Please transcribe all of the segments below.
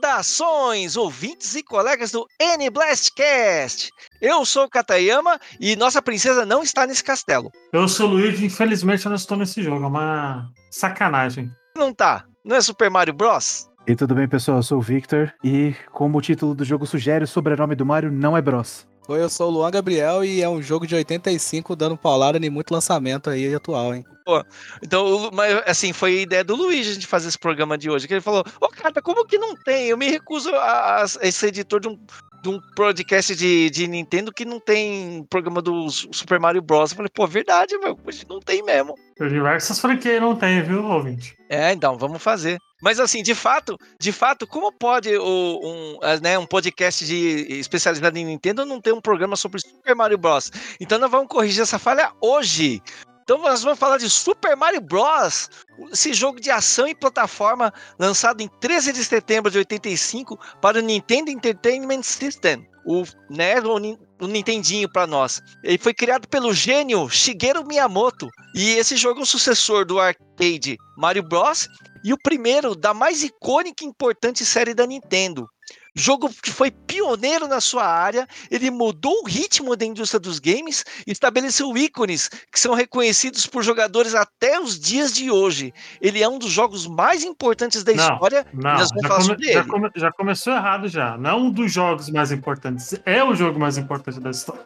Saudações, ouvintes e colegas do N-Blastcast! Eu sou o Katayama e nossa princesa não está nesse castelo. Eu sou o Luigi, infelizmente eu não estou nesse jogo, é uma sacanagem. Não tá? Não é Super Mario Bros? E tudo bem, pessoal? Eu sou o Victor e, como o título do jogo sugere, o sobrenome do Mario não é Bros. Oi, eu sou o Luan Gabriel e é um jogo de 85 dando paulada em muito lançamento aí atual, hein? Pô, então, mas, assim, foi a ideia do Luiz a gente fazer esse programa de hoje. Que ele falou: Ô, cara, como que não tem? Eu me recuso a, a, ser editor de um, de um podcast de, de Nintendo que não tem programa do Super Mario Bros. Eu falei, pô, verdade, meu, não tem mesmo. Diversas franquias não tem, viu, ouvinte? É, então, vamos fazer. Mas assim, de fato, de fato, como pode o, um, né, um podcast de especializado em Nintendo não ter um programa sobre Super Mario Bros? Então nós vamos corrigir essa falha hoje. Então nós vamos falar de Super Mario Bros. Esse jogo de ação e plataforma lançado em 13 de setembro de 85 para o Nintendo Entertainment System, o, né, o, o Nintendinho para nós. Ele foi criado pelo gênio Shigeru Miyamoto e esse jogo é o sucessor do arcade Mario Bros e o primeiro da mais icônica e importante série da Nintendo. Jogo que foi pioneiro na sua área, ele mudou o ritmo da indústria dos games e estabeleceu ícones que são reconhecidos por jogadores até os dias de hoje. Ele é um dos jogos mais importantes da Não, história. Não, já, come- já come- já começou errado já. Não um dos jogos mais importantes. É o jogo mais importante da história.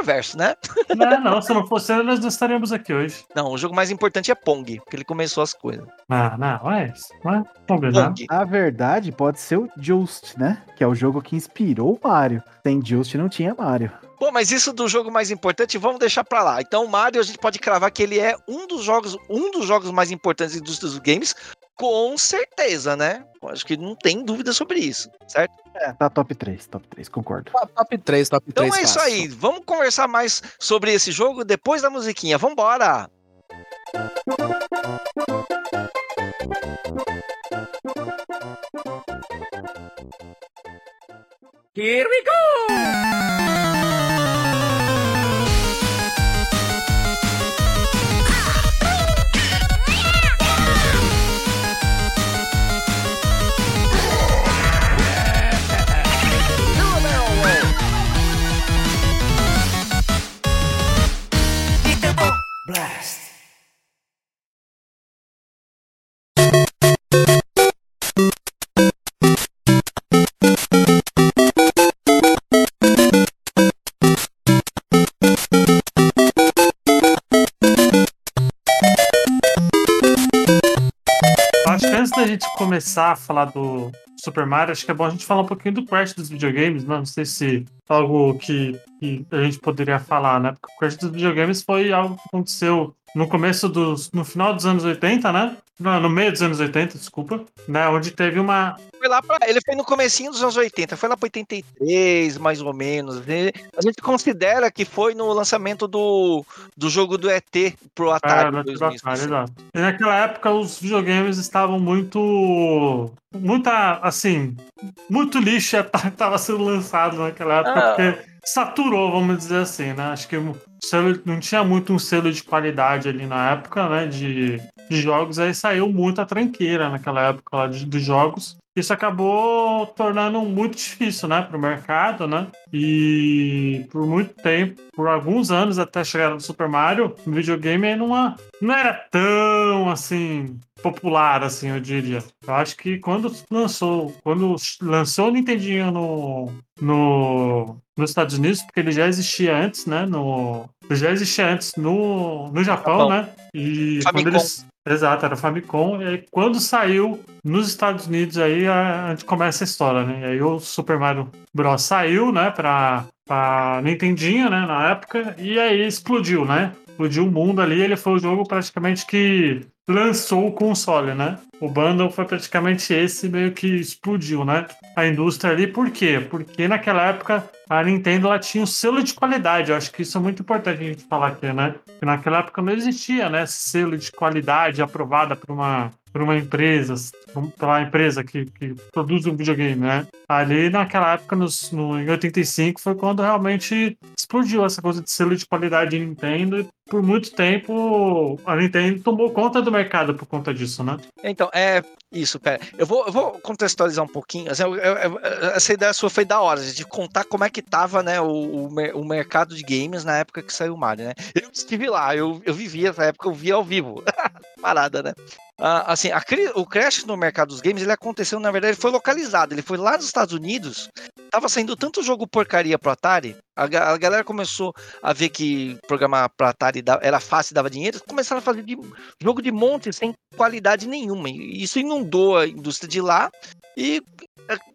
É controverso, né? Não, não, se não fosse ele, nós não estaríamos aqui hoje. Não, o jogo mais importante é Pong, porque ele começou as coisas. Não, não, é isso. Não é. Na verdade, pode ser o Just, né? Que é o jogo que inspirou o Mario. Sem Just não tinha Mario. Pô, mas isso do jogo mais importante, vamos deixar pra lá. Então, o Mario, a gente pode cravar que ele é um dos jogos, um dos jogos mais importantes da indústria dos games, com certeza, né? Acho que não tem dúvida sobre isso, certo? É, tá top 3, top 3, concordo. Top- Top 3, top 3. Então é isso aí. Vamos conversar mais sobre esse jogo depois da musiquinha. Vambora! Here we go! Começar a falar do Super Mario, acho que é bom a gente falar um pouquinho do Crash dos videogames, né? Não sei se é algo que, que a gente poderia falar, né? Porque o Crash dos videogames foi algo que aconteceu no começo dos. no final dos anos 80, né? Não, no meio dos anos 80, desculpa, né? Onde teve uma. Foi lá pra, ele foi no comecinho dos anos 80, foi lá para 83, mais ou menos. A gente considera que foi no lançamento do, do jogo do ET pro Atari. É, no em 2005. Atari, exato. E naquela época os videogames estavam muito. Muita. Assim. Muito lixo estava sendo lançado naquela época, Ah. porque saturou, vamos dizer assim, né? Acho que selo- não tinha muito um selo de qualidade ali na época, né? De, de jogos, aí saiu muita tranqueira naquela época lá de, dos jogos. Isso acabou tornando muito difícil, né, para o mercado, né? E por muito tempo, por alguns anos até chegar no Super Mario, o videogame não, não era tão assim popular, assim, eu diria. Eu acho que quando lançou, quando lançou o Nintendinho no, no nos Estados Unidos, porque ele já existia antes, né? No, ele já existia antes no, no Japão, Japão. né? E Famicom. quando eles Exato, era Famicom. E aí, quando saiu nos Estados Unidos, aí a, gente começa a história, né? E aí o Super Mario Bros. saiu, né, pra, pra Nintendinho, né, na época, e aí explodiu, né? Explodiu o mundo ali. Ele foi o jogo praticamente que lançou o console, né? O bundle foi praticamente esse, meio que explodiu, né? A indústria ali, por quê? Porque naquela época a Nintendo ela tinha um selo de qualidade. Eu acho que isso é muito importante a gente falar aqui, né? Porque naquela época não existia, né? Selo de qualidade aprovada por uma, por uma empresa, pela empresa que, que produz um videogame, né? Ali naquela época, nos, no, em 85, foi quando realmente explodiu essa coisa de selo de qualidade de Nintendo. Por muito tempo a Nintendo tomou conta do mercado por conta disso, né? Então, é isso, pera. Eu vou, eu vou contextualizar um pouquinho. Assim, eu, eu, essa ideia sua foi da hora, de contar como é que tava né, o, o, o, mercado de games na época que saiu o Mario, né? Eu estive lá, eu, eu vivi essa época, eu vi ao vivo. Parada, né? Uh, assim, a, o crash no mercado dos games, ele aconteceu, na verdade, ele foi localizado. Ele foi lá nos Estados Unidos. Tava saindo tanto jogo porcaria pro Atari. A, a galera começou a ver que programar pro Atari era fácil e dava dinheiro. Começaram a fazer de, jogo de monte sem qualidade nenhuma. E isso inundou a indústria de lá. E,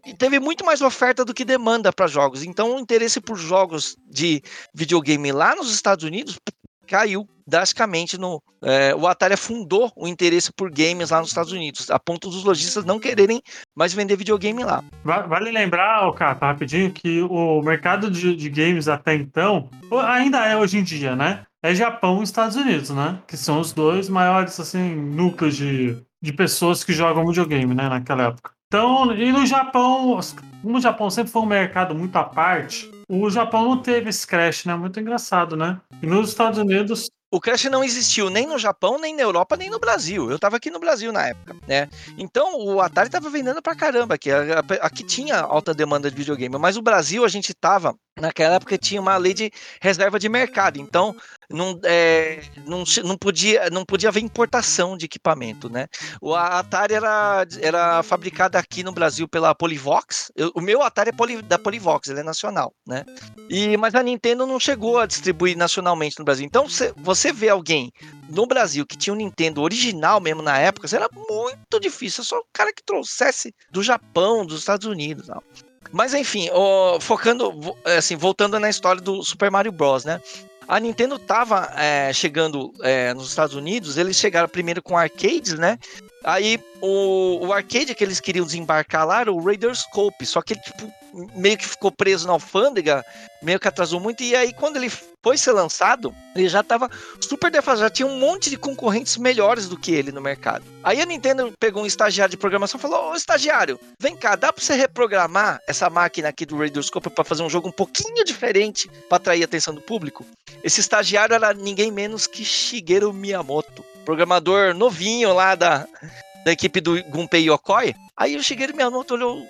e teve muito mais oferta do que demanda para jogos. Então, o interesse por jogos de videogame lá nos Estados Unidos caiu drasticamente no. É, o Atari afundou o interesse por games lá nos Estados Unidos, a ponto dos lojistas não quererem mais vender videogame lá. Vale lembrar, Cata, rapidinho, que o mercado de, de, games até então, ainda é hoje em dia, né? É Japão e Estados Unidos, né? Que são os dois maiores, assim, núcleos de, de pessoas que jogam videogame, né? Naquela época. Então, e no Japão, como o Japão sempre foi um mercado muito à parte, o Japão não teve esse crash, né? Muito engraçado, né? E nos Estados Unidos. O crash não existiu nem no Japão, nem na Europa, nem no Brasil. Eu tava aqui no Brasil na época, né? Então o Atari tava vendendo pra caramba aqui. Aqui tinha alta demanda de videogame, mas o Brasil a gente tava naquela época tinha uma lei de reserva de mercado. Então não, é, não, não, podia, não podia haver importação de equipamento, né? O Atari era, era fabricado aqui no Brasil pela Polivox. Eu, o meu Atari é da Polivox, ele é nacional, né? E, mas a Nintendo não chegou a distribuir nacionalmente no Brasil. Então, se, você vê alguém no Brasil que tinha um Nintendo original mesmo na época, era muito difícil. Só o cara que trouxesse do Japão, dos Estados Unidos. Não. Mas enfim, focando, assim, voltando na história do Super Mario Bros, né? A Nintendo tava é, chegando é, nos Estados Unidos, eles chegaram primeiro com arcades, né? Aí o, o arcade que eles queriam desembarcar lá era o Raider Scope, só que tipo, meio que ficou preso na alfândega, meio que atrasou muito, e aí quando ele foi ser lançado, ele já estava super defasado, já tinha um monte de concorrentes melhores do que ele no mercado. Aí a Nintendo pegou um estagiário de programação e falou: Ô estagiário, vem cá, dá para você reprogramar essa máquina aqui do Radarscope para fazer um jogo um pouquinho diferente para atrair a atenção do público? Esse estagiário era ninguém menos que Shigeru Miyamoto programador novinho lá da, da equipe do Gunpei Yokoi. Aí o Shigeru Miyamoto olhou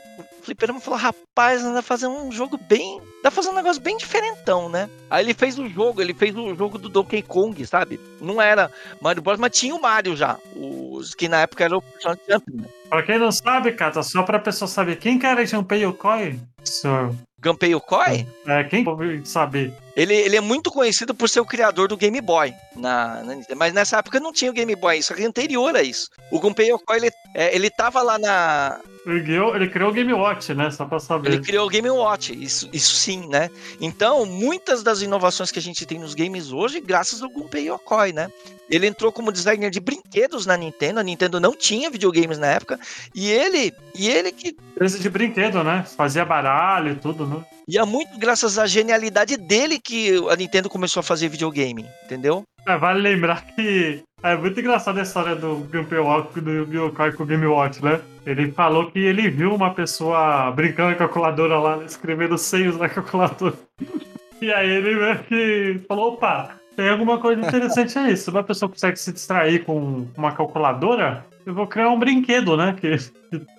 fliperama e falou: rapaz, anda fazer um jogo bem. Dá fazer um negócio bem diferentão, né? Aí ele fez o jogo, ele fez o jogo do Donkey Kong, sabe? Não era Mario Bros, mas tinha o Mario já. Os que na época era o Personal Champion. Né? Pra quem não sabe, Kata, só pra pessoa saber, quem que era Gunpei Yokoi? Senhor Gunpei Yokoi? É, quem pode saber? Ele, ele é muito conhecido por ser o criador do Game Boy. Na, na mas nessa época não tinha o Game Boy, isso é anterior a isso. O Gunpei Yokoi, ele, é, ele tava lá na... Ele criou, ele criou o Game Watch, né? Só pra saber. Ele criou o Game Watch, isso, isso sim, né? Então, muitas das inovações que a gente tem nos games hoje, graças ao Gunpei Yokoi, né? Ele entrou como designer de brinquedos na Nintendo. A Nintendo não tinha videogames na época. E ele, e ele que. Empresa de brinquedo, né? Fazia baralho e tudo, né? E é muito graças à genialidade dele que a Nintendo começou a fazer videogame, entendeu? É, vale lembrar que é muito engraçada a história do Gunpei Walk do Yokai com o Game Watch, né? Ele falou que ele viu uma pessoa brincando com a calculadora lá, escrevendo seios na calculadora. E aí ele meio que falou, opa, tem alguma coisa interessante aí. Se uma pessoa consegue se distrair com uma calculadora, eu vou criar um brinquedo, né? Que,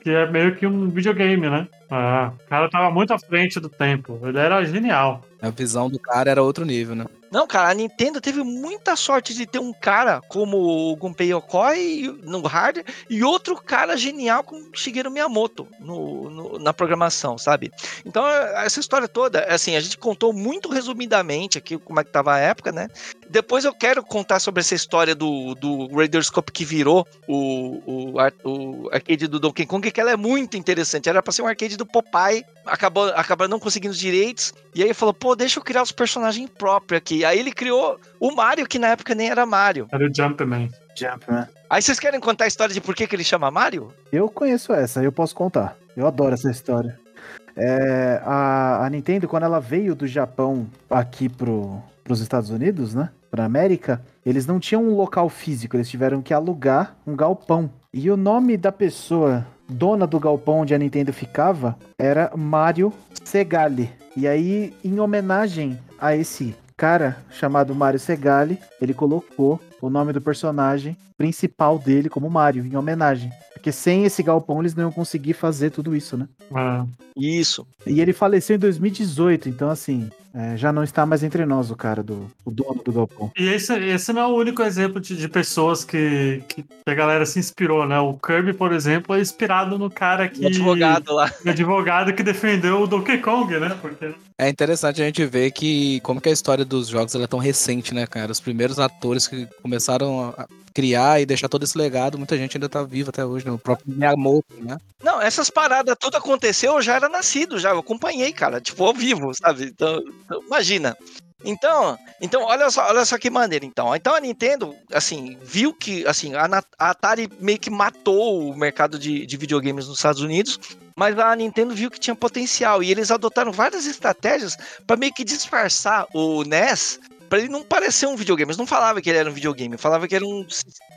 que é meio que um videogame, né? Ah, o cara tava muito à frente do tempo. Ele era genial. A visão do cara era outro nível, né? Não, cara, a Nintendo teve muita sorte de ter um cara como o Gunpei Yokoi no hardware e outro cara genial como Shigeru Miyamoto no, no, na programação, sabe? Então, essa história toda, assim, a gente contou muito resumidamente aqui como é que tava a época, né? Depois eu quero contar sobre essa história do, do Radarscope que virou o, o, o arcade do Donkey Kong, que ela é muito interessante. Era pra ser um arcade do Popeye, acabou, acabou não conseguindo os direitos, e aí falou, pô, deixa eu criar os personagens próprios aqui. Aí ele criou o Mario, que na época nem era Mario. Era o Jumpman. Jumpman. Aí vocês querem contar a história de por que, que ele chama Mario? Eu conheço essa, eu posso contar. Eu adoro essa história. É, a, a, Nintendo, quando ela veio do Japão aqui pro, pros Estados Unidos, né? Pra América, eles não tinham um local físico, eles tiveram que alugar um galpão. E o nome da pessoa dona do galpão onde a Nintendo ficava era Mario Segali. E aí, em homenagem a esse cara chamado Mario Segali, ele colocou o nome do personagem principal dele como Mario, em homenagem. Porque sem esse galpão eles não iam conseguir fazer tudo isso, né? É. Isso. E ele faleceu em 2018, então assim, é, já não está mais entre nós o cara, do, o dono do galpão. E esse, esse não é o único exemplo de, de pessoas que, que a galera se inspirou, né? O Kirby, por exemplo, é inspirado no cara que. O advogado lá. o advogado que defendeu o Donkey Kong, né? Porque É interessante a gente ver que como que a história dos jogos ela é tão recente, né, cara? Os primeiros atores que começaram a criar e deixar todo esse legado, muita gente ainda tá viva até hoje, né? O próprio Miyamoto, né? Não, essas paradas tudo aconteceu, eu já era nascido, já. Eu acompanhei, cara. Tipo, ao vivo, sabe? Então, então, imagina. Então, então olha só, olha só que maneira, então. Então a Nintendo, assim, viu que, assim, a Atari meio que matou o mercado de, de videogames nos Estados Unidos, mas a Nintendo viu que tinha potencial e eles adotaram várias estratégias para meio que disfarçar o NES para ele não parecer um videogame. Eles não falavam que ele era um videogame, falava que era um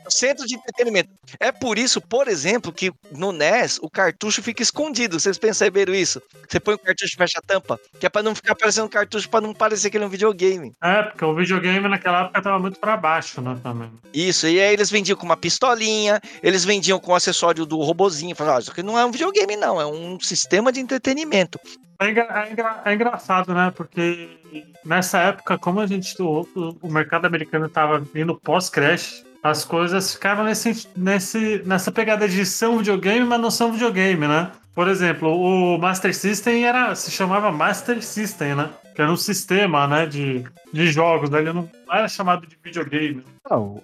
centro de entretenimento. É por isso, por exemplo, que no NES o cartucho fica escondido. Vocês perceberam isso? Você põe o cartucho e fecha a tampa, que é para não ficar parecendo um cartucho, para não parecer que ele é um videogame. É, porque o videogame naquela época tava muito pra baixo, né, também. Isso, e aí eles vendiam com uma pistolinha, eles vendiam com o acessório do robozinho. Falavam, ah, isso aqui não é um videogame, não, é um sistema de entretenimento. É, engra- é engra- é engraçado, né? Porque nessa época, como a gente. O, o- mercado americano tava vindo pós-crash, as coisas ficaram nesse, nesse, nessa pegada de são videogame, mas não são videogame, né? Por exemplo, o Master System era, se chamava Master System, né? Que era um sistema, né, de, de jogos? Ele não era chamado de videogame.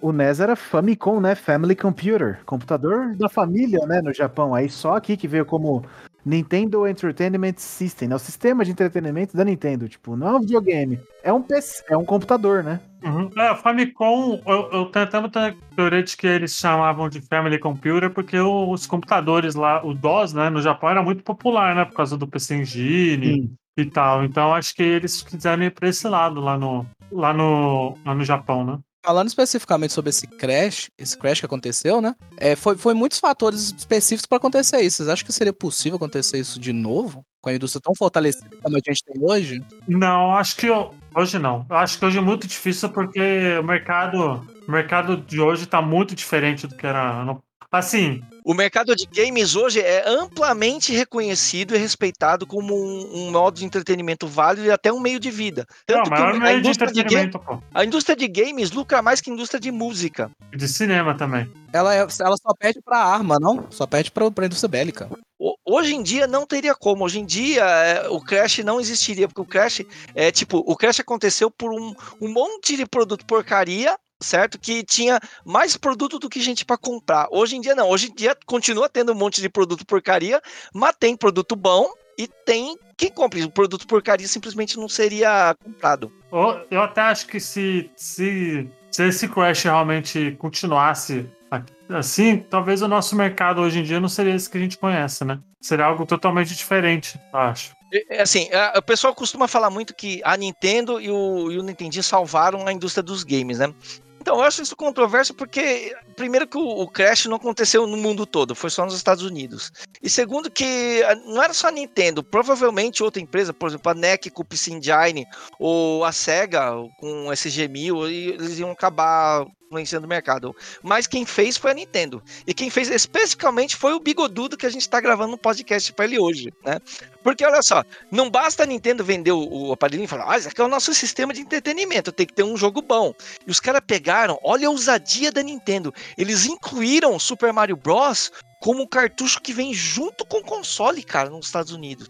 O NES era Famicom, né? Family Computer. Computador da família, né? No Japão. Aí só aqui que veio como Nintendo Entertainment System, né? O sistema de entretenimento da Nintendo. Tipo, não é um videogame. É um PC, é um computador, né? Uhum. É, o Famicom, eu, eu tenho até muita teoria de que eles chamavam de Family Computer porque os computadores lá, o DOS, né, no Japão era muito popular, né, por causa do PC Engine Sim. e tal. Então acho que eles quiseram ir pra esse lado lá no, lá no, lá no Japão, né? Falando especificamente sobre esse crash, esse crash que aconteceu, né? É, foi, foi muitos fatores específicos para acontecer isso. Vocês acham que seria possível acontecer isso de novo? Com a indústria tão fortalecida como a gente tem hoje? Não, acho que eu- hoje não. Eu acho que hoje é muito difícil porque o mercado, o mercado de hoje tá muito diferente do que era. no- Assim, O mercado de games hoje é amplamente reconhecido e respeitado como um, um modo de entretenimento válido e até um meio de vida. é Tanto o que maior a de indústria de, ga- entretenimento, pô. a indústria de games lucra mais que a indústria de música. De cinema também. Ela, é- ela só perde pra arma, não? Só perde pra, pra indústria bélica. Hoje em dia não teria como. Hoje em dia é, o Crash não existiria, porque o Crash é tipo, o Crash aconteceu por um, um monte de produto porcaria, certo? Que tinha mais produto do que gente para comprar. Hoje em dia não. Hoje em dia continua tendo um monte de produto porcaria, mas tem produto bom e tem quem compre. O produto porcaria simplesmente não seria comprado. Eu, até acho que se, se, se esse crash realmente continuasse assim, talvez o nosso mercado hoje em dia não seria esse que a gente conhece, né? Seria algo totalmente diferente, eu acho. Assim, o pessoal costuma falar muito que a Nintendo e o, e o Nintendinho salvaram a indústria dos games, né? Então, eu acho isso controverso porque, primeiro, que o, Crash não aconteceu no mundo todo, foi só nos Estados Unidos. E segundo, que ah, não era só a Nintendo, provavelmente outra empresa, por exemplo, a NEC com o PC Engine, ou a SEGA com o SG-1000, e eles iam acabar influenciando o mercado. Mas quem fez foi a Nintendo. E quem fez especificamente foi o Bigodudo que a gente tá gravando um podcast para ele hoje, né? Porque olha só, não basta a Nintendo vender o, o aparelhinho e falar, ah, esse aqui é o nosso sistema de entretenimento, tem que ter um jogo bom. E os caras pegaram, olha a ousadia da Nintendo, eles incluíram Super Mario Bros. como um cartucho que vem junto com o console, cara, nos Estados Unidos.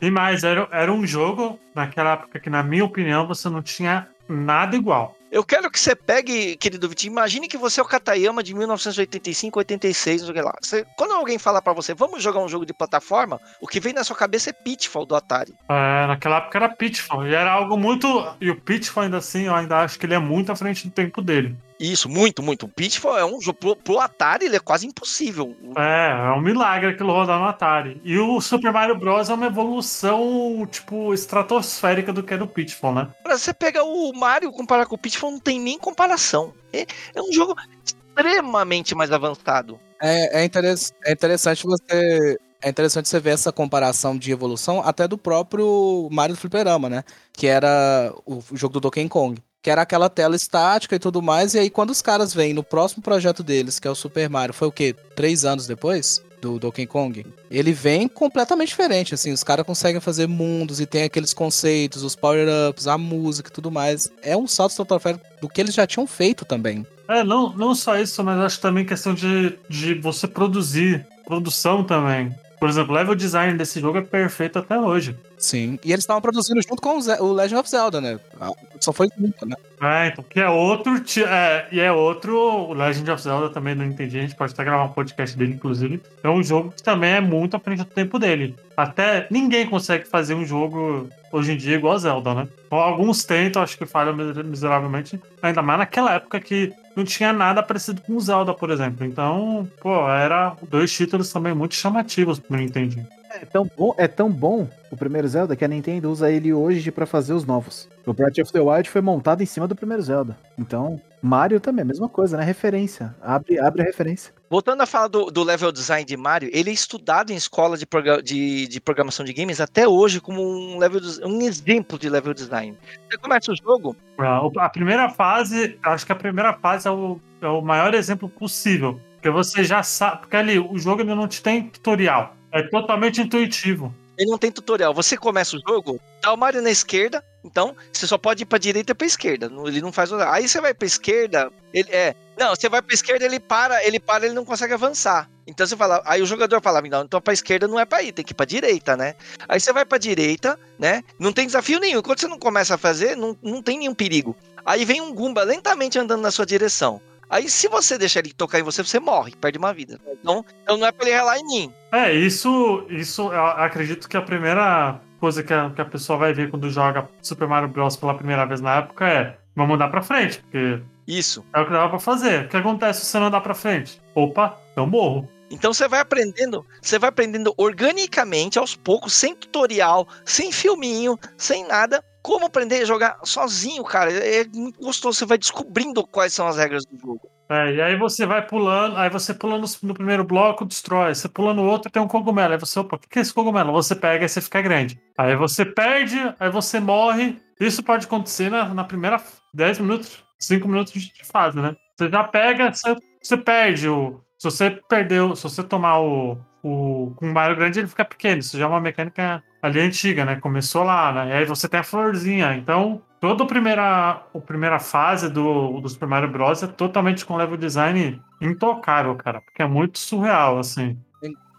E mais, era, era um jogo, naquela época que, na minha opinião, você não tinha nada igual. Eu quero que você pegue, querido Vitinho, imagine que você é o Katayama de 1985, 86, não sei lá. Você- quando alguém fala pra você, vamos jogar um jogo de plataforma, o que vem na sua cabeça é Pitfall do Atari. É, naquela época era Pitfall, e era algo muito. E o Pitfall, ainda assim, eu ainda acho que ele é muito à frente do tempo dele. Isso, muito, muito. O Pitfall é um jogo, pro, pro Atari ele é quase impossível. É, é um milagre aquilo rodar no Atari. E o Super Mario Bros. é uma evolução, tipo, estratosférica do que era o Pitfall, né? Pra você pegar o Mario e comparar com o Pitfall, não tem nem comparação. É, é um jogo extremamente mais avançado. É, é, interess- é interessante você. É interessante você ver essa comparação de evolução até do próprio Mario do Fliperama, né? Que era o jogo do Donkey Kong. Que era aquela tela estática e tudo mais. E aí, quando os caras vêm no próximo projeto deles, que é o Super Mario, foi o quê? Três anos depois? Do Donkey Kong? Ele vem completamente diferente, assim. Os caras conseguem fazer mundos e tem aqueles conceitos, os power-ups, a música e tudo mais. É um salto estratosférico do que eles já tinham feito também. É, não, não só isso, mas acho também questão de, de você produzir, produção também. Por exemplo, o level design desse jogo é perfeito até hoje. Sim. E eles estavam produzindo junto com o, Legend of Zelda, né? Ah, Só foi junto, né? É, então, que é outro. É, e é outro. O Legend of Zelda também não entendi. A gente pode até gravar um podcast dele, inclusive. É um jogo que também é muito à frente do tempo dele. Até ninguém consegue fazer um jogo hoje em dia igual a Zelda, né? Alguns tentam, acho que falham miser- miseravelmente. Ainda mais naquela época que não tinha nada parecido com o Zelda, por exemplo. Então, pô, era dois títulos também muito chamativos pro Nintendo. É tão, bom, é tão bom o primeiro Zelda que a Nintendo usa ele hoje pra fazer os novos. O Breath of the Wild foi montado em cima do primeiro Zelda. Então, Mario também, a mesma coisa, né? Referência. Abre, abre a referência. Voltando a falar do, do level design de Mario, ele é estudado em escola de, progra- de- de programação de games até hoje como um, level, um exemplo de level design. Você começa o jogo, A a primeira fase, acho que a primeira fase é o, é o maior exemplo possível. Porque você já sabe. Porque ali, o jogo ainda não te tem tutorial. É totalmente intuitivo. ele não tem tutorial. Você começa o jogo, tá o Mario na esquerda, então você só pode ir pra direita e pra esquerda. Ele não faz. Aí você vai pra esquerda, ele é. Não, você vai pra esquerda, ele para, ele para, ele não consegue avançar. Então você fala, aí o jogador fala, não, então pra esquerda não é pra ir, tem que ir pra direita, né? Aí você vai pra direita, né? Não tem desafio nenhum. Quando você não começa a fazer, não, não tem nenhum perigo. Aí vem um Goomba lentamente andando na sua direção. Aí se você deixar ele tocar em você, você morre, perde uma vida. Então, então não é pra ele relar em mim. É, isso, isso acredito que a primeira coisa que a, que a pessoa vai ver quando joga Super Mario Bros. pela primeira vez na época é vamos andar pra frente, porque Isso. é o que dava pra fazer. O que acontece se você não andar pra frente? Opa, eu morro. Então você vai aprendendo, você vai aprendendo organicamente, aos poucos, sem tutorial, sem filminho, sem nada, como aprender a jogar sozinho, cara. É muito gostoso, você vai descobrindo quais são as regras do jogo. É, e aí você vai pulando, aí você pula no, no primeiro bloco, destrói. Você pula no outro, tem um cogumelo. Aí você, opa, o que é esse cogumelo? Você pega e você fica grande. Aí você perde, aí você morre. Isso pode acontecer na, na primeira 10 minutos, 5 minutos de fase, né? Você já pega, você, você perde o. Se você perdeu, se você tomar o. o com o Mario grande, ele fica pequeno. Isso já é uma mecânica ali antiga, né? Começou lá, né? E aí você tem a florzinha. Então, toda a primeira, a primeira fase do, do Super Mario Bros. é totalmente com level design intocável, cara. Porque é muito surreal, assim.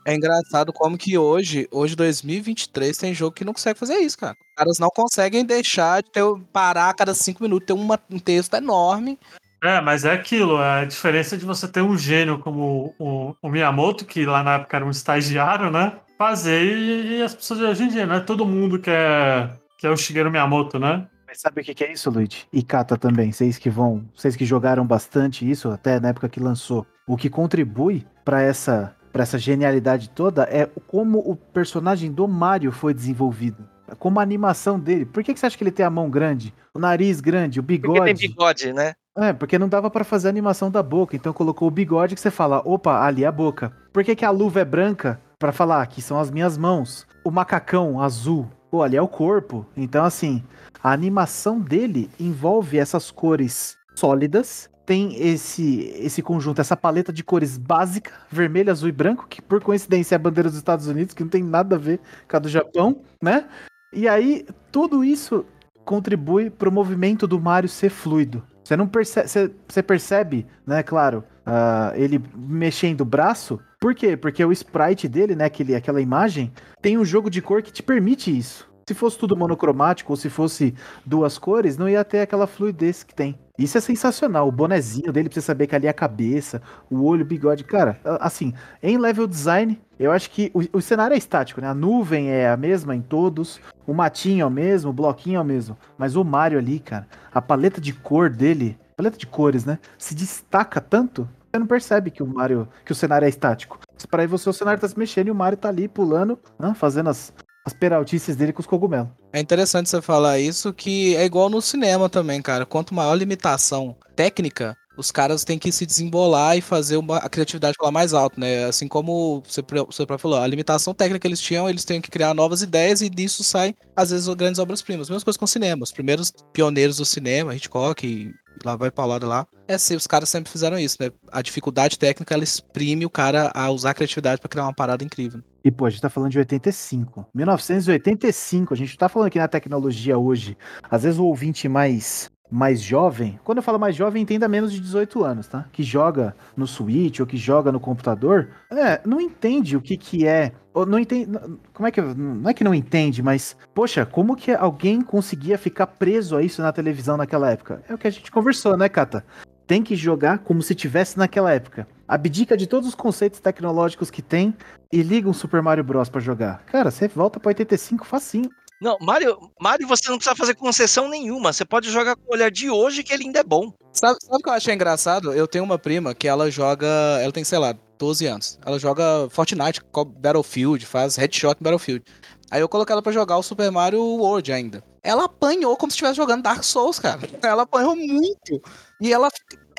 É engraçado como que hoje, hoje 2023, tem jogo que não consegue fazer isso, cara. Os caras não conseguem deixar de ter, parar a cada cinco minutos, ter uma- um texto enorme. É, mas é aquilo, é a diferença de você ter um gênio como o, o Miyamoto, que lá na época era um estagiário, né? Fazer e, e as pessoas de hoje em dia, não é todo mundo que é, que é o Shigeru Miyamoto, né? Mas sabe o que, que é isso, Luigi? E Kata também, vocês que vão, vocês que jogaram bastante isso, até na época que lançou. O que contribui pra essa, pra essa genialidade toda é como o personagem do Mario foi desenvolvido. Como a animação dele. Por que, que você acha que ele tem a mão grande? O nariz grande, o Porque tem bigode? bigode, né? É, porque não dava pra fazer a animação da boca, então colocou o bigode que você fala, opa, ali é a boca. Por que, que a luva é branca? Pra falar, aqui são as minhas mãos. O macacão azul, pô, ali é o corpo. Então, assim, a animação dele envolve essas cores sólidas, tem esse esse conjunto, essa paleta de cores básica, vermelho, azul e branco, que por coincidência é a bandeira dos Estados Unidos, que não tem nada a ver com a do Japão, né? E aí, tudo isso contribui pro movimento do Mario ser fluido. Você não percebe, você percebe, né, claro, ah, ele mexendo o braço. Por quê? Porque o sprite dele, né, aquele, aquela imagem, tem um jogo de cor que te permite isso. Se fosse tudo monocromático ou se fosse duas cores, não ia ter aquela fluidez que tem. Isso é sensacional. O bonezinho dele pra você saber que ali é a cabeça, o olho, o bigode. Cara, assim, em level design, eu acho que o, o cenário é estático, né? A nuvem é a mesma em todos, o matinho é o mesmo, o bloquinho é o mesmo. Mas o Mario ali, cara, a paleta de cor dele, paleta de cores, né? Se destaca tanto, você não percebe que o Mario, que o cenário é estático. Para aí você, o cenário tá se mexendo e o Mario tá ali pulando, né? fazendo as, as peraltices dele com os cogumelos. É interessante você falar isso, que é igual no cinema também, cara. Quanto maior a limitação técnica, os caras têm que se desembolar e fazer uma, a criatividade falar mais alto, né? Assim como você, você próprio falou, a limitação técnica que eles tinham, eles têm que criar novas ideias e disso saem, às vezes, grandes obras-primas. Mesma coisa com o cinema. Os primeiros pioneiros do cinema, Hitchcock lá vai pra lado lá. É assim, os caras sempre fizeram isso, né? A dificuldade técnica, ela exprime o cara a usar a criatividade para criar uma parada incrível. E, pô, a gente tá falando de 85. 1985, a gente tá falando aqui na tecnologia hoje. Às vezes o ouvinte mais mais jovem, quando eu falo mais jovem, entenda menos de 18 anos, tá? Que joga no Switch ou que joga no computador, é, não entende o que que é, ou não entende, como é que, não é que não entende, mas, poxa, como que alguém conseguia ficar preso a isso na televisão naquela época? É o que a gente conversou, né, Kata? Tem que jogar como se tivesse naquela época. Abdica de todos os conceitos tecnológicos que tem e liga um Super Mario Bros para jogar. Cara, você volta para 85 facinho. Não, Mario, Mario você não precisa fazer concessão nenhuma. Você pode jogar com o olhar de hoje que ele ainda é bom. Sabe, sabe o que eu achei engraçado? Eu tenho uma prima que ela joga. Ela tem, sei lá, 12 anos. Ela joga Fortnite, Battlefield, faz headshot Battlefield. Aí eu coloquei ela pra jogar o Super Mario World ainda. Ela apanhou como se estivesse jogando Dark Souls, cara. Ela apanhou muito. E ela.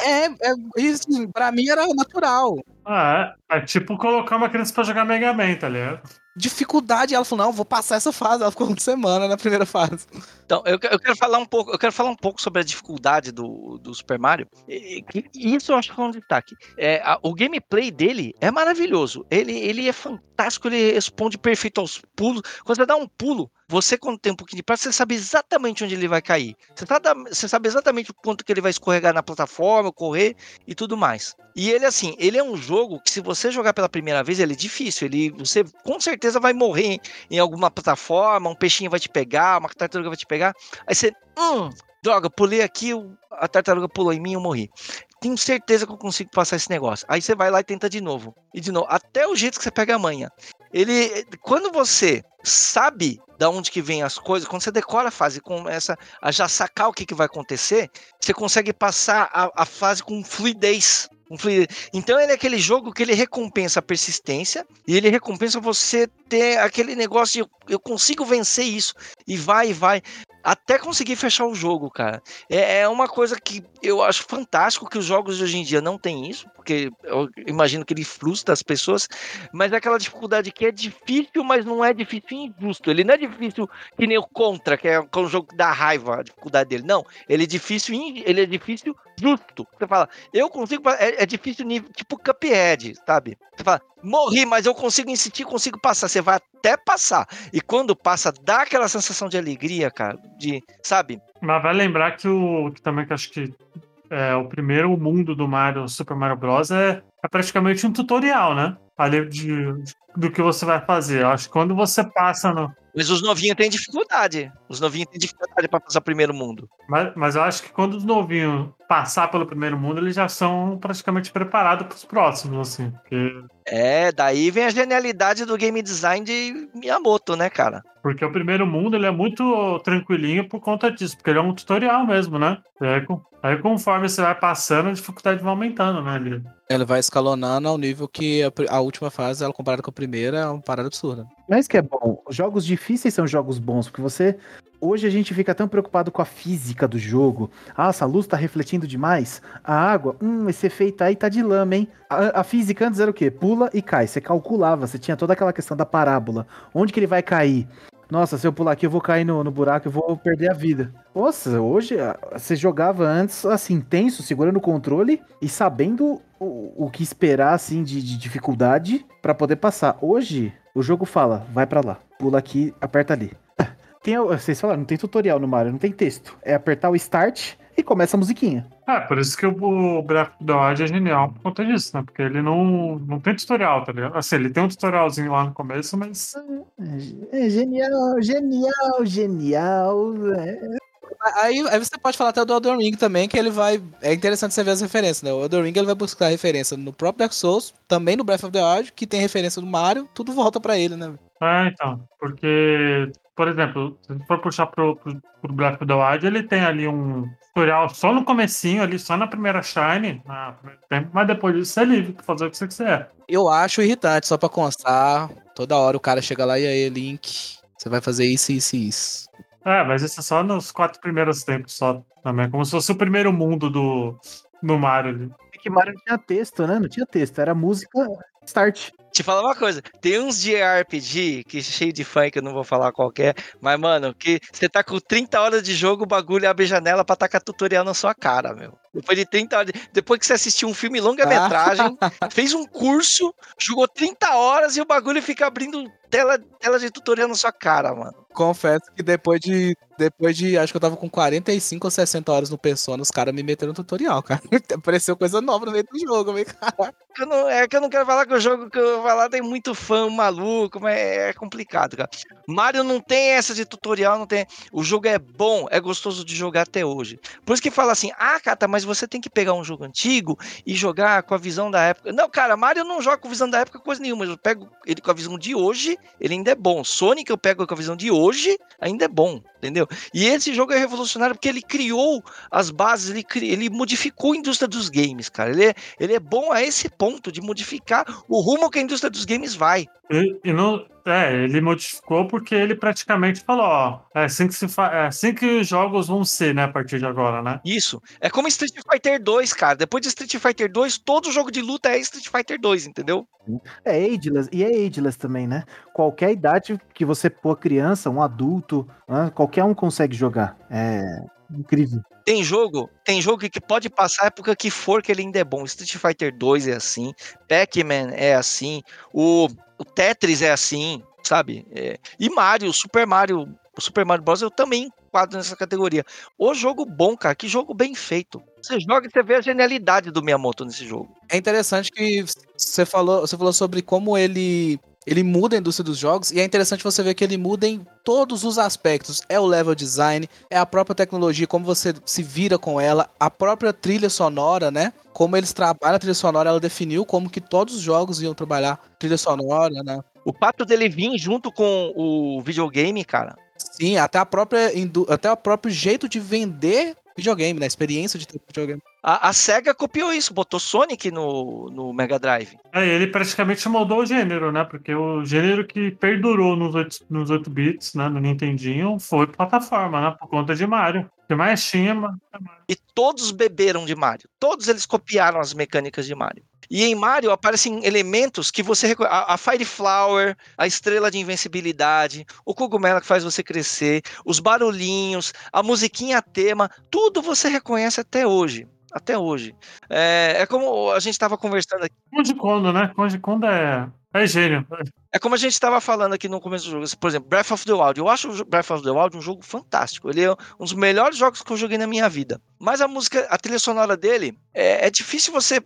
É, é isso, assim, pra mim era natural. Ah, é. É tipo colocar uma criança pra jogar Mega Man, tá ligado? Dificuldade. Ela falou: não, vou passar essa fase. Ela ficou uma semana na primeira fase. Então, eu, eu, quero falar um pouco, eu quero falar um pouco sobre a dificuldade do, do Super Mario. E, isso eu acho que é um destaque. É, a, o gameplay dele é maravilhoso. Ele, ele é fantástico, ele responde perfeito aos pulos. Quando você dá um pulo, você, quando tem um pouquinho de prática, você sabe exatamente onde ele vai cair. Você, tá, você sabe exatamente o quanto que ele vai escorregar na plataforma, correr e tudo mais. E ele, assim, ele é um jogo que, se você jogar pela primeira vez, ele é difícil. Ele, você com certeza vai morrer em alguma plataforma, um peixinho vai te pegar, uma tartaruga vai te pegar. Aí você, hum, droga, pulei aqui, a tartaruga pulou em mim e eu morri tenho certeza que eu consigo passar esse negócio. Aí você vai lá e tenta de novo. E de novo, até o jeito que você pega a manha. Ele, quando você sabe da onde que vem as coisas, quando você decora a fase começa a já sacar o que, que vai acontecer, você consegue passar a, a fase com fluidez. Então ele é aquele jogo que ele recompensa a persistência e ele recompensa você ter aquele negócio de eu consigo vencer isso e vai e vai até conseguir fechar o jogo, cara. É, é, uma coisa que eu acho fantástico que os jogos de hoje em dia não tem isso, porque eu imagino que ele frustra as pessoas, mas é aquela dificuldade que é difícil, mas não é difícil injusto. Ele não é difícil que nem o Contra, que é um jogo que dá raiva, a dificuldade dele. Não, ele é difícil, ele é difícil justo. Você fala, eu consigo, é, é difícil nível, tipo Cuphead, sabe? Você fala, morri, mas eu consigo insistir, consigo passar. Você vai até passar. E quando passa, dá aquela sensação de alegria, cara, de, sabe? Mas vai lembrar que o que também que acho que é, o primeiro mundo do Mario, Super Mario Bros. é, é praticamente um tutorial, né? Ali de, do que você vai fazer. Eu acho que quando você passa no, mas os novinhos têm dificuldade. Os novinhos têm dificuldade para passar o primeiro mundo. Mas, mas eu acho que quando os novinhos passar pelo primeiro mundo, eles já são praticamente preparados para os próximos, assim. Porque... É, daí vem a genialidade do game design de Miyamoto, né, cara? Porque o primeiro mundo ele é muito tranquilinho por conta disso, porque ele é um tutorial mesmo, né? Aí, aí conforme você vai passando, a dificuldade vai aumentando, né? Ele, ele vai escalonando ao nível que a, a última fase, ela comparada com a primeira, é uma parada absurda. Mas que é bom. Jogos difíceis são jogos bons, porque você. Hoje a gente fica tão preocupado com a física do jogo. Ah, essa luz tá refletindo demais. A água, hum, esse efeito aí tá de lama, hein? A, a física antes era o quê? Pula e cai. Você calculava, você tinha toda aquela questão da parábola. Onde que ele vai cair? Nossa, se eu pular aqui, eu vou cair no, no buraco, eu vou perder a vida. Nossa, hoje ah, você jogava antes, assim, tenso, segurando o controle e sabendo o, o que esperar, assim, de, de dificuldade para poder passar. Hoje, o jogo fala, vai para lá, pula aqui, aperta ali. Tem, vocês falaram, não tem tutorial no Mario, não tem texto. É apertar o start e começa a musiquinha. É, por isso que o Breath of the Wild é genial por conta disso, né? Porque ele não, não tem tutorial, tá ligado? Assim, ele tem um tutorialzinho lá no começo, mas. É, é genial, genial, genial. É. Aí, aí você pode falar até do Elden Ring também, que ele vai. É interessante você ver as referências, né? O Elden Ring ele vai buscar referência no próprio Dark Souls, também no Breath of the Wild, que tem referência do Mario, tudo volta para ele, né? É, então. Porque, por exemplo, se for puxar pro, pro, pro Breath of the Wild, ele tem ali um tutorial só no comecinho, ali, só na primeira Shine, na tempo, mas depois disso você é livre pra fazer o que você quiser. Eu acho irritante, só pra constar. Toda hora o cara chega lá e aí, Link, você vai fazer isso, isso e isso. É, mas isso é só nos quatro primeiros tempos só também. Como se fosse o primeiro mundo do, no Mario ali. É que Mario não tinha texto, né? Não tinha texto, era música start. Te falar uma coisa, tem uns de RPG que é cheio de que eu não vou falar qual que é, mas, mano, que você tá com 30 horas de jogo, o bagulho abre a janela pra tacar tutorial na sua cara, meu. Depois de 30 horas, depois que você assistiu um filme longa-metragem, fez um curso, jogou 30 horas e o bagulho fica abrindo tela, tela de tutorial na sua cara, mano. Confesso que depois de. Depois de. Acho que eu tava com 45 ou 60 horas no Persona, os caras me meteram no tutorial, cara. Apareceu coisa nova no meio do jogo, meio cara. Eu não- é que eu não quero falar que o jogo que eu vou falar tem muito fã maluco, mas é complicado, cara. Mario não tem essa de tutorial, não tem. O jogo é bom, é gostoso de jogar até hoje. Por isso que fala assim: ah, Cata, mas você tem que pegar um jogo antigo e jogar com a visão da época. Não, cara, Mario não joga com visão da época coisa nenhuma. Eu pego ele com a visão de hoje, ele ainda é bom. Sonic eu pego com a visão de hoje, ainda é bom, entendeu? E esse jogo é revolucionário porque ele criou as bases, ele, cri- ele modificou a indústria dos games, cara. Ele é, ele é bom a esse ponto de modificar o rumo que a indústria dos games vai. E, e não, é, ele modificou porque ele praticamente falou, ó, é assim que se fa, é assim que os jogos vão ser, né, a partir de agora, né? Isso. É como Street Fighter 2, cara. Depois de Street Fighter 2, todo jogo de luta é Street Fighter 2, entendeu? É ageless, e é ageless também, né? Qualquer idade que você pôr criança, um adulto, né? qualquer um consegue jogar. É incrível. Tem jogo, tem jogo que pode passar a época que for que ele ainda é bom. Street Fighter 2 é assim, Pac-Man é assim, o, o Tetris é assim, sabe? É, e Mario, Super Mario, o Super Mario Bros. eu também enquadro nessa categoria. O jogo bom, cara, que jogo bem feito. Você joga e você vê a genialidade do Miyamoto nesse jogo. É interessante que você falou, você falou sobre como ele ele muda a indústria dos jogos e é interessante você ver que ele muda em todos os aspectos. É o level design, é a própria tecnologia, como você se vira com ela, a própria trilha sonora, né? Como eles trabalham a trilha sonora, ela definiu como que todos os jogos iam trabalhar trilha sonora, né? O fato dele vir junto com o videogame, cara, Sim, até a própria até o próprio jeito de vender videogame, né? A experiência de ter videogame. A, a SEGA copiou isso, botou Sonic no, no Mega Drive. É, ele praticamente moldou o gênero, né? Porque o gênero que perdurou nos 8, nos 8 bits, né, no Nintendinho, foi plataforma, né? Por conta de Mario. Que mais tinha. E todos beberam de Mario. Todos eles copiaram as mecânicas de Mario. E em Mario aparecem elementos que você reconhece. A, a Fire Flower, a estrela de invencibilidade, o cogumelo que faz você crescer, os barulhinhos, a musiquinha tema, tudo você reconhece até hoje. Até hoje. É, é como a gente estava conversando aqui. Koji Kondo, né? Koji Kondo é, é gênio. É como a gente estava falando aqui no começo do jogo. Por exemplo, Breath of the Wild. Eu acho o Breath of the Wild um jogo fantástico. Ele é um dos melhores jogos que eu joguei na minha vida. Mas a música, a trilha sonora dele, é, é difícil você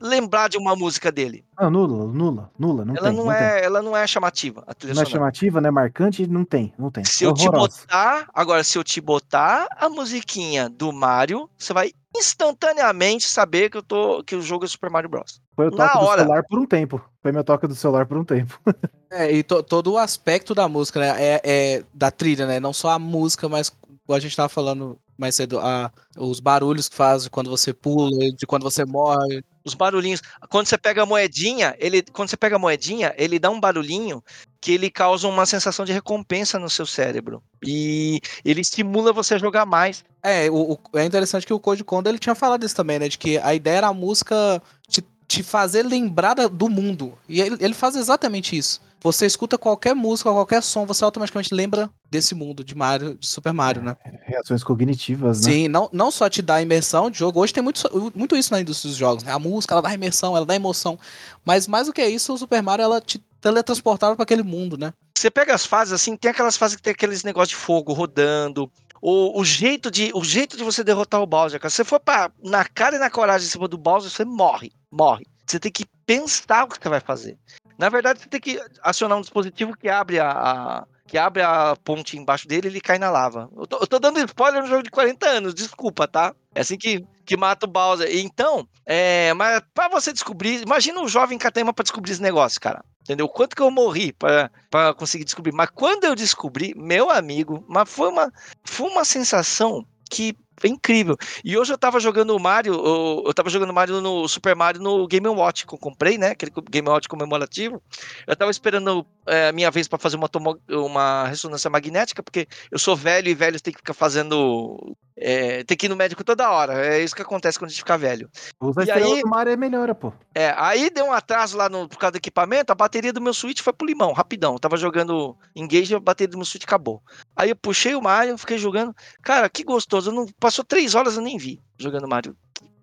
lembrar de uma música dele. Ah, nula, nula, nula, não ela, tem. não não tem. é, ela não é chamativa, Não é sonora. chamativa, não é marcante, não tem, não tem. Se eu te botar, agora, se eu te botar a musiquinha do Mario, você vai instantaneamente saber que, eu tô, que o jogo é Super Mario Bros. Foi o na toque do hora. celular por um tempo. Foi meu toque do celular por um tempo. É, e to- todo o aspecto da música, né? É, é da trilha, né? Não só a música, mas a gente tava falando mais cedo, a, os barulhos que faz quando você pula, de quando você morre. Os barulhinhos. Quando você pega a moedinha, ele, quando você pega a moedinha, ele dá um barulhinho que ele causa uma sensação de recompensa no seu cérebro. E ele estimula você a jogar mais. É, o, o- é interessante que o Code Kondo ele tinha falado isso também, né? De que a ideia era a música te, te fazer lembrar do mundo. E ele, ele faz exatamente isso. Você escuta qualquer música, qualquer som, você automaticamente lembra desse mundo de Mario, de Super Mario, né? Reações cognitivas, né? Sim, não, não só te dá imersão de jogo, hoje tem muito, muito isso na indústria dos jogos. né? A música, ela dá imersão, ela dá emoção. Mas mais do que isso, o Super Mario, ela te teletransportava para aquele mundo, né? Você pega as fases assim, tem aquelas fases que tem aqueles negócios de fogo rodando. O, o, jeito de, o jeito de você derrotar o Bowser, cara. Se você for pra, na cara e na coragem em cima do Bowser, você morre. Morre. Você tem que pensar o que você vai fazer. Na verdade, você tem que acionar um dispositivo que abre a, a- que abre a ponte embaixo dele ele cai na lava. Eu tô, eu tô dando spoiler no jogo de 40 anos, desculpa, tá? É assim que, que mata o Bowser. Então, é, mas pra você descobrir, imagina um jovem catema pra descobrir esse negócio, cara. Entendeu? Quanto que eu morri pra conseguir descobrir. Mas quando eu descobri, meu amigo, mas foi uma, foi uma sensação que incrível. E hoje eu tava jogando o Mario, eu, eu tava jogando Mario no Super Mario no Game Watch que eu comprei, né? Aquele Game Watch comemorativo. Eu tava esperando é, a minha vez para fazer uma, tomo, uma ressonância magnética, porque eu sou velho e velhos tem que ficar fazendo. É, tem que ir no médico toda hora. É isso que acontece quando a gente fica velho. Usa E aí- do Mario é melhora, pô. É, aí deu um atraso lá no, por causa do equipamento, a bateria do meu Switch foi pro limão, rapidão. Eu tava jogando Engage e a bateria do meu Switch acabou. Aí eu puxei o Mario, fiquei jogando. Cara, que gostoso. Eu não, passou três horas eu nem vi jogando Mario.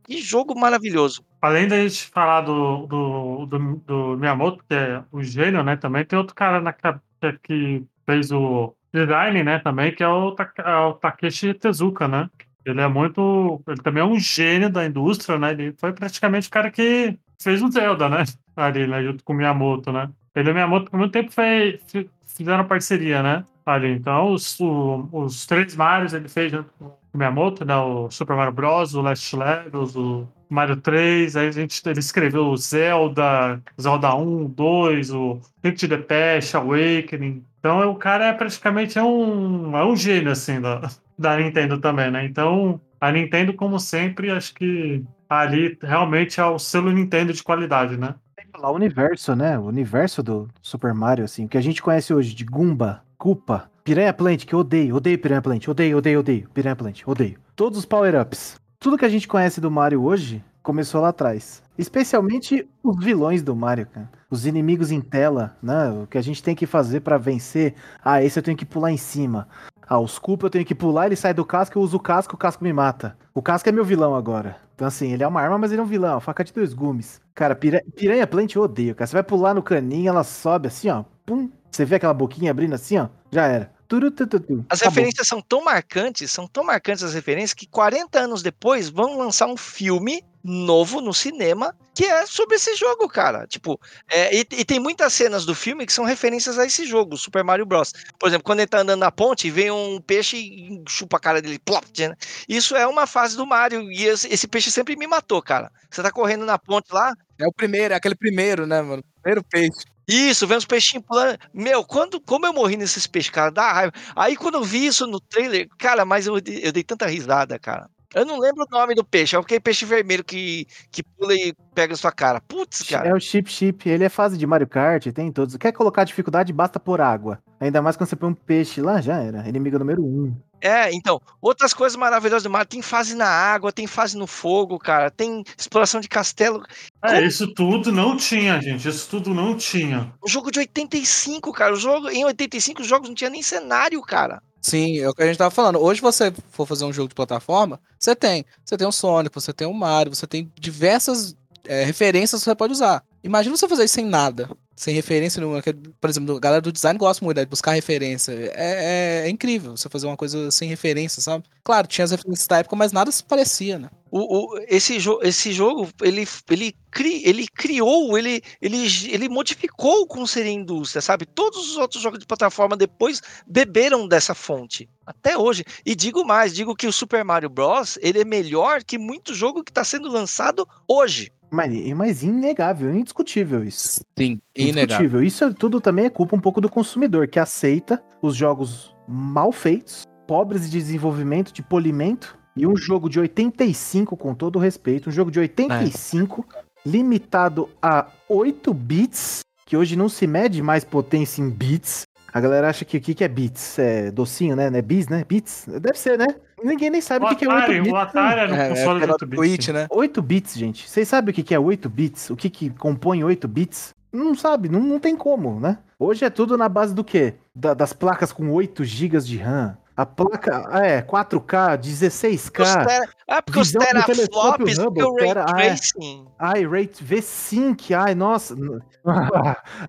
Que jogo maravilhoso. Além da gente falar do, do, do, do Miyamoto, que é o gênio, né? Também tem outro cara na, que- que fez o design, né? Também, que é o, é o Takeshi Tezuka, né? Ele é muito. Ele também é um gênio da indústria, né? Ele foi praticamente o cara que fez o Zelda, né? Ali, né? Junto com o Miyamoto, né? Ele e o Miyamoto por muito tempo fi- fizeram parceria, né? Ali. Então, os, o- os três Marios ele fez junto com o Miyamoto, né? O Super Mario Bros., o Last Levels, o Mario 3, aí a gente, ele escreveu o Zelda, Zelda 1, 2, o Link to the Past, Awakening. Então o cara é praticamente é um, é um gênio, assim, da, da Nintendo também, né? Então a Nintendo, como sempre, acho que ali realmente é o selo Nintendo de qualidade, né? Tem falar o universo, né? O universo do Super Mario, assim, o que a gente conhece hoje de Goomba, Koopa, Piranha Plant, que eu odeio, odeio Piranha Plant, odeio, odeio, odeio, Piranha Plant, odeio. Todos os power-ups. Tudo que a gente conhece do Mario hoje começou lá atrás. Especialmente os vilões do Mario, cara. Os inimigos em tela, né? O que a gente tem que fazer pra vencer. Ah, esse eu tenho que pular em cima. Ah, os Koopa eu tenho que pular, ele sai do casco, eu uso o casco, o casco me mata. O casco é meu vilão agora. Então, assim, ele é uma arma, mas ele é um vilão. Faca de dois gumes. Cara, pira- piranha plant eu odeio, cara. Você vai pular no caninho, ela sobe assim, ó. Pum. Você vê aquela boquinha abrindo assim, ó. Já era. Turutututu. As Acabou. referências são tão marcantes, são tão marcantes as referências, que 40 anos depois vão lançar um filme novo no cinema que é sobre esse jogo, cara. Tipo, é, e, e tem muitas cenas do filme que são referências a esse jogo, Super Mario Bros. Por exemplo, quando ele tá andando na ponte e vem um peixe e chupa a cara dele, plop, né? Isso é uma fase do Mario e esse, esse peixe sempre me matou, cara. Você tá correndo na ponte lá, É o primeiro, é aquele primeiro, né, mano? Primeiro peixe. Isso, vem uns peixinhos pulando. Meu, quando, como eu morri nesses peixes, cara, dá raiva. Aí quando eu vi isso no trailer, cara, mas eu, eu dei tanta risada, cara. Eu não lembro o nome do peixe, é aquele peixe vermelho que, que pula e pega a sua cara. Putz, cara. É o Chip Chip, ele é fase de Mario Kart, tem em todos. Quer colocar dificuldade, basta por água. Ainda mais quando você põe um peixe lá, já era. Inimigo número um. É, então, outras coisas maravilhosas do Mario. Tem fase na água, tem fase no fogo, cara. Tem exploração de castelo. É, Como? isso tudo não tinha, gente. Isso tudo não tinha. Um jogo de 85, cara. O jogo, em 85 os jogos não tinha nem cenário, cara. Sim, é o que a gente tava falando. Hoje você for fazer um jogo de plataforma, você tem. Você tem o Sonic, você tem o Mario, você tem diversas é, referências que você pode usar. Imagina você fazer isso sem nada. Sem referência nenhuma. Por exemplo, a galera do design gosta muito né, de buscar referência. É, é- é incrível você fazer uma coisa sem referência, sabe? Claro, tinha as referências da época, mas nada se parecia, né? O, o- esse, jo esse jogo, ele, ele, cri ele criou, ele, ele, ele modificou como seria indústria, sabe? Todos os outros jogos de plataforma depois beberam dessa fonte. Até hoje. E digo mais, digo que o Super Mario Bros. ele é melhor que muito jogo que está sendo lançado hoje. Mas, mas inegável, indiscutível isso. Sim, inegável. Isso tudo também é culpa um pouco do consumidor, que aceita os jogos mal feitos, pobres de desenvolvimento, de polimento, e um jogo de 85, com todo o respeito, um jogo de 85, limitado a 8 bits, que hoje não se mede mais potência em bits. A galera acha que o que, que é bits? É docinho, né? Não é bis, né? Bits? Deve ser, né? Ninguém nem sabe O o que, que é 8 Atari, bits. o Atari era um É, é console de pela 8 bits. Twitch, né? 8 bits, gente. Vocês sabem o que é 8 bits? O que, que compõe 8 bits? Não sabe, não, não tem como, né? Hoje é tudo na base do quê? Da- das placas com 8 GB de RAM. A placa, é, 4K, 16K. Os tera- ah, porque os teraflops, porque o Ray tera- ah, é. Tracing. Ai, Rate V-Sync, ai, nossa.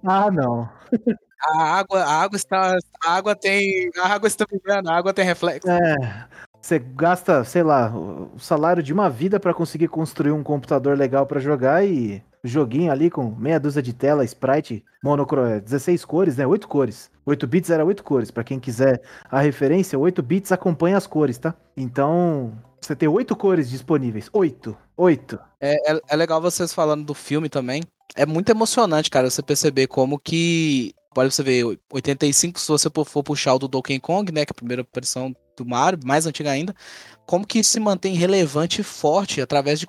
ah, não. A água, a água está. A água tem. A água está brilhando, a água tem reflexo. É, você gasta, sei lá, o salário de uma vida pra conseguir construir um computador legal pra jogar e joguinho ali com meia dúzia de tela, sprite, monocro, 16 cores, né? 8 cores. 8 bits era 8 cores. Pra quem quiser a referência, 8 bits acompanha as cores, tá? Então, você tem 8 cores disponíveis. 8. 8. É, é, é legal vocês falando do filme também. É muito emocionante, cara, você perceber como que. Pode você ver, 85, se você for puxar o do Donkey Kong, né? Que é a primeira aparição do Mario, mais antiga ainda, como que se mantém relevante e forte através de,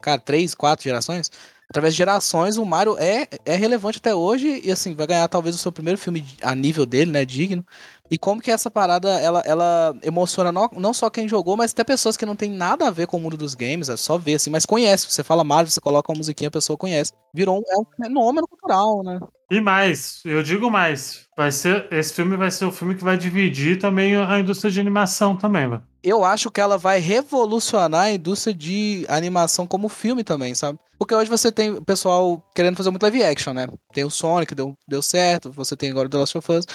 cara, três, quatro gerações? Através de gerações, o Mario é, é relevante até hoje e, assim, vai ganhar talvez o seu primeiro filme a nível dele, né, digno. E como que essa parada, ela, ela emociona não, não só quem jogou, mas até pessoas que não tem nada a ver com o mundo dos games, é só ver, assim, mas conhece. Você fala Mario, você coloca uma musiquinha, a pessoa conhece. Virou um, é um fenômeno cultural, né? E mais, eu digo mais, vai ser esse filme vai ser o filme que vai dividir também a indústria de animação também, velho. Eu acho que ela vai revolucionar a indústria de animação como filme também, sabe? Porque hoje você tem o pessoal querendo fazer muito live action, né? Tem o Sonic, deu, deu certo, você tem agora o The Last of Us.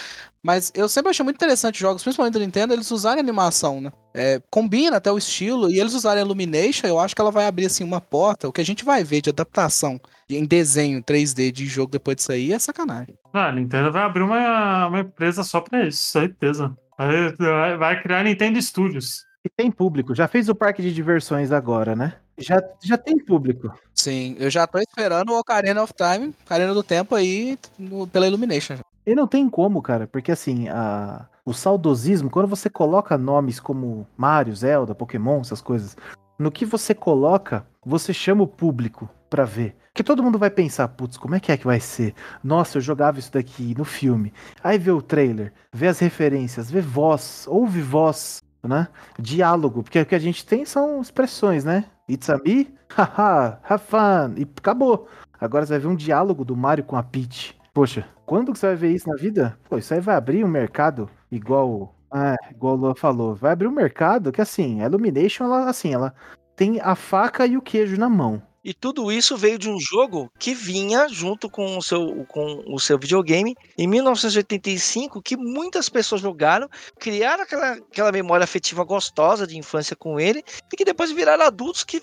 Mas eu sempre achei muito interessante jogos, principalmente do Nintendo, eles usarem animação, né? É, combina até o estilo, e eles usarem a Illumination, eu acho que ela vai abrir assim uma porta. O que a gente vai ver de adaptação em desenho 3D de jogo depois disso aí é sacanagem. Ah, a Nintendo vai abrir uma, uma empresa só pra isso, certeza. Vai, criar Nintendo Studios. E tem público. Já fez o parque de diversões agora, né? Já, já tem público. Sim, eu já tô esperando o Ocarina of Time, Ocarina do Tempo aí, no- pela Illumination. E não tem como, cara, porque assim, a... o saudosismo, quando você coloca nomes como Mario, Zelda, Pokémon, essas coisas, no que você coloca, você chama o público pra ver. Porque todo mundo vai pensar, putz, como é que é que vai ser? Nossa, eu jogava isso daqui no filme. Aí vê o trailer, vê as referências, vê voz, ouve voz, né? Diálogo, porque o que a gente tem são expressões, né? It's a me, haha, have fun, e acabou. Agora você vai ver um diálogo do Mario com a Peach. Poxa, quando que você vai ver isso na vida? Pô, isso aí vai abrir um mercado igual. Ah, igual o Luan falou. Vai abrir um mercado que assim, a Illumination, ela, assim, ela tem a faca e o queijo na mão. E tudo isso veio de um jogo que vinha junto com o seu, com o seu videogame em 1985, que muitas pessoas jogaram, criaram aquela, aquela memória afetiva gostosa de infância com ele, e que depois viraram adultos que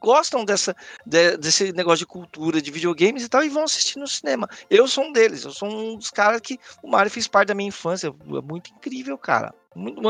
gostam dessa, de- desse negócio de cultura, de videogames e tal, e vão assistir no cinema. Eu sou um deles, eu sou um dos caras que o Mario fez parte da minha infância. É muito incrível, cara. Muito-